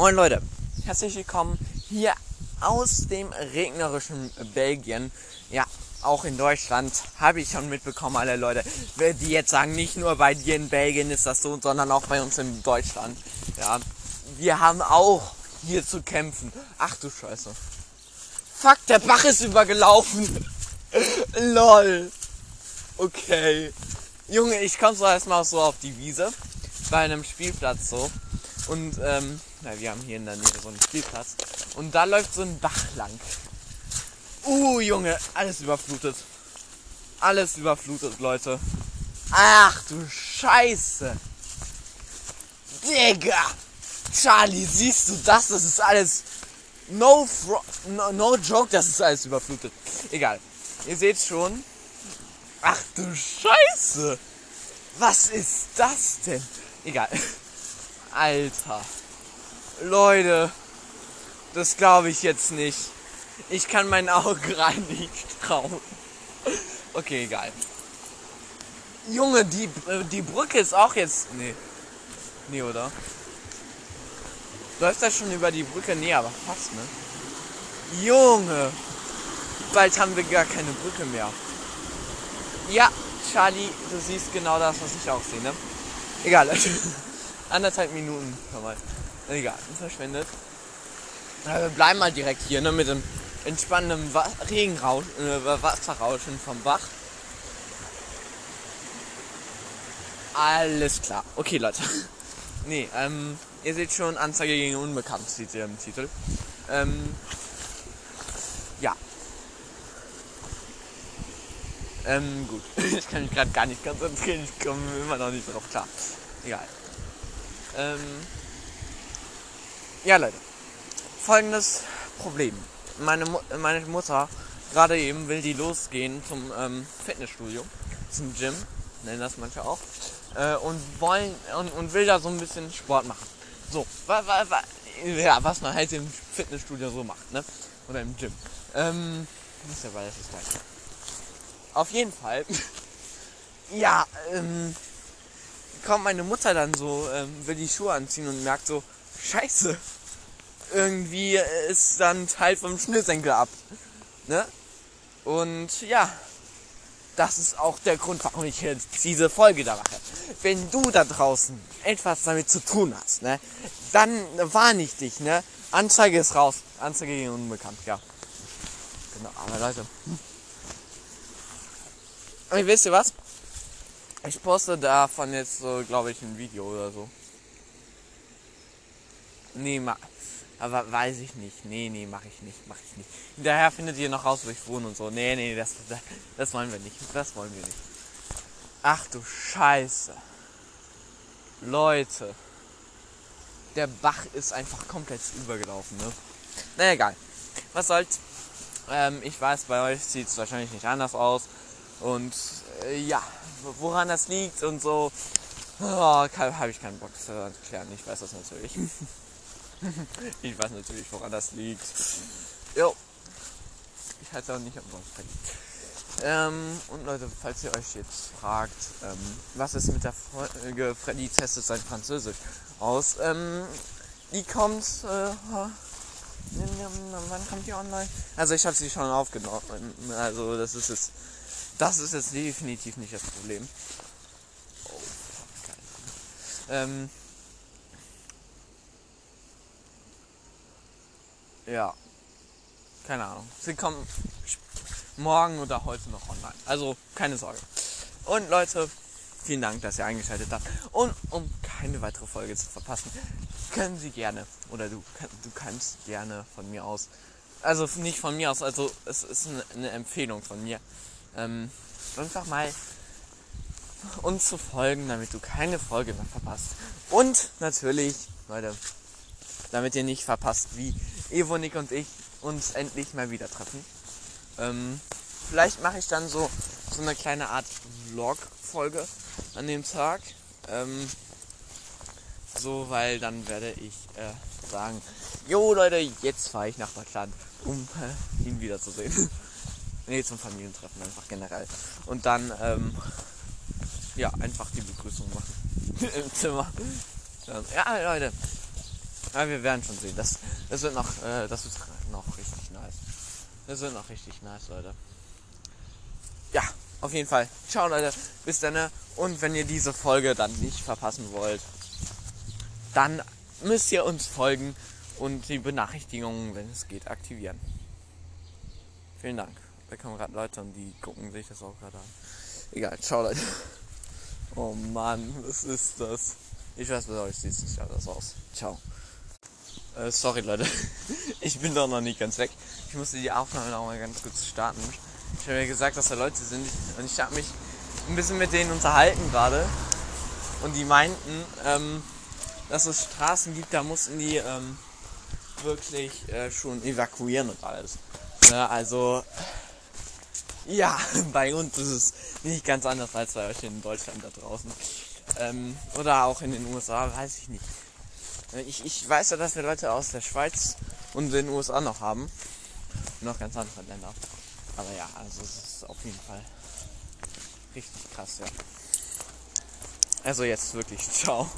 Moin Leute, herzlich willkommen hier aus dem regnerischen Belgien. Ja, auch in Deutschland habe ich schon mitbekommen, alle Leute, die jetzt sagen, nicht nur bei dir in Belgien ist das so, sondern auch bei uns in Deutschland. Ja, wir haben auch hier zu kämpfen. Ach du Scheiße. Fuck, der Bach ist übergelaufen. Lol. Okay. Junge, ich komme so erstmal so auf die Wiese. Bei einem Spielplatz so. Und, ähm, na, wir haben hier in der Nähe so einen Spielplatz. Und da läuft so ein Bach lang. Uh, Junge, alles überflutet. Alles überflutet, Leute. Ach du Scheiße. Digga. Charlie, siehst du das? Das ist alles no, no, no joke, das ist alles überflutet. Egal. Ihr seht schon. Ach du Scheiße. Was ist das denn? Egal. Alter. Leute. Das glaube ich jetzt nicht. Ich kann meinen Augen rein nicht trauen. Okay, egal. Junge, die, äh, die Brücke ist auch jetzt. Nee. Nee, oder? Läuft das schon über die Brücke? Nee, aber fast, ne? Junge! Bald haben wir gar keine Brücke mehr. Ja, Charlie, du siehst genau das, was ich auch sehe, ne? Egal. Anderthalb Minuten. Mal. Egal, verschwendet. wir bleiben mal direkt hier, ne? Mit dem entspannenden Wa Regenrausch, äh, Wasserrauschen vom Bach. Alles klar. Okay, Leute. nee, ähm, ihr seht schon, Anzeige gegen Unbekannt steht hier im Titel. Ähm, ja. Ähm, gut. ich kann mich gerade gar nicht konzentrieren. Ich komme immer noch nicht drauf klar. Egal. Ähm, ja, Leute. Folgendes Problem. Meine, Mu meine Mutter, gerade eben, will die losgehen zum ähm, Fitnessstudio, zum Gym, nennen das manche auch, äh, und wollen und, und will da so ein bisschen Sport machen. So, wa, wa, wa, ja, was man halt im Fitnessstudio so macht, ne? Oder im Gym. Ähm, ist ja beides das gleiche. Auf jeden Fall, ja, ähm, kommt meine Mutter dann so, ähm, will die Schuhe anziehen und merkt so, scheiße, irgendwie ist dann Teil vom Schnürsenkel ab. Ne? Und ja, das ist auch der Grund, warum ich jetzt diese Folge da mache. Wenn du da draußen etwas damit zu tun hast, ne, dann warne ich dich, ne? Anzeige ist raus. Anzeige gegen Unbekannt, ja. Genau, aber Leute. Und wisst ihr was? Ich poste davon jetzt so, glaube ich, ein Video oder so. Nee, ma aber weiß ich nicht. Nee, nee, mache ich nicht, mache ich nicht. Hinterher findet ihr noch raus, wo ich wohne und so. Nee, nee, das, das wollen wir nicht. Das wollen wir nicht. Ach du Scheiße. Leute. Der Bach ist einfach komplett übergelaufen, ne? Na egal. Was soll's. Ähm, ich weiß, bei euch sieht es wahrscheinlich nicht anders aus. Und äh, ja, woran das liegt und so, oh, habe ich keinen Bock zu erklären. Ich weiß das natürlich. ich weiß natürlich, woran das liegt. Jo. Ich halte auch nicht am Sonntag. Ähm, und Leute, falls ihr euch jetzt fragt, ähm, was ist mit der Folge Freddy testet sein Französisch aus, ähm, die kommt, äh, wann kommt die online? Also ich habe sie schon aufgenommen, also das ist jetzt, das ist jetzt definitiv nicht das Problem. Oh, geil. Ähm, Ja. Keine Ahnung. Sie kommen morgen oder heute noch online. Also keine Sorge. Und Leute, vielen Dank, dass ihr eingeschaltet habt. Und um keine weitere Folge zu verpassen, können Sie gerne, oder du, du kannst gerne von mir aus, also nicht von mir aus, also es ist eine, Empfehlung von mir, ähm, einfach mal uns zu folgen, damit du keine Folge mehr verpasst. Und natürlich, Leute, damit ihr nicht verpasst, wie Evonik und ich uns endlich mal wieder treffen. Ähm, vielleicht mache ich dann so, so eine kleine Art Vlog-Folge an dem Tag. Ähm, so, weil dann werde ich äh, sagen, jo Leute, jetzt fahre ich nach Deutschland, um äh, ihn wiederzusehen. nee, zum Familientreffen einfach generell. Und dann, ähm, ja, einfach die Begrüßung machen im Zimmer. Ja, Leute, Ja, wir werden schon sehen. Das, das wird noch, äh, das wird noch richtig nice. Das wird noch richtig nice, Leute. Ja, auf jeden Fall. Ciao, Leute. Bis dann. ne? Und wenn ihr diese Folge dann nicht verpassen wollt, dann müsst ihr uns folgen und die Benachrichtigungen, wenn es geht, aktivieren. Vielen Dank. Da kommen gerade Leute und die gucken sich das auch gerade an. Egal, ciao Leute. Oh Mann, was ist das? Ich weiß, bei euch sieht es nicht anders aus. Ciao. Äh, sorry Leute, ich bin doch noch nicht ganz weg. Ich musste die Aufnahme noch mal ganz kurz starten. Ich habe ja gesagt, dass da Leute sind und ich habe mich ein bisschen mit denen unterhalten gerade. Und die meinten, ähm, dass es Straßen gibt, da mussten die ähm, wirklich äh, schon evakuieren und alles. Ne, also, ja, bei uns ist es nicht ganz anders als bei euch in Deutschland da draußen. Ähm, oder auch in den USA, weiß ich nicht. Äh, Ich, ich weiß ja, dass wir Leute aus der Schweiz und den USA noch haben. Und noch ganz andere Länder. Aber ja, also es ist auf jeden Fall richtig krass, ja. Also jetzt wirklich, ciao.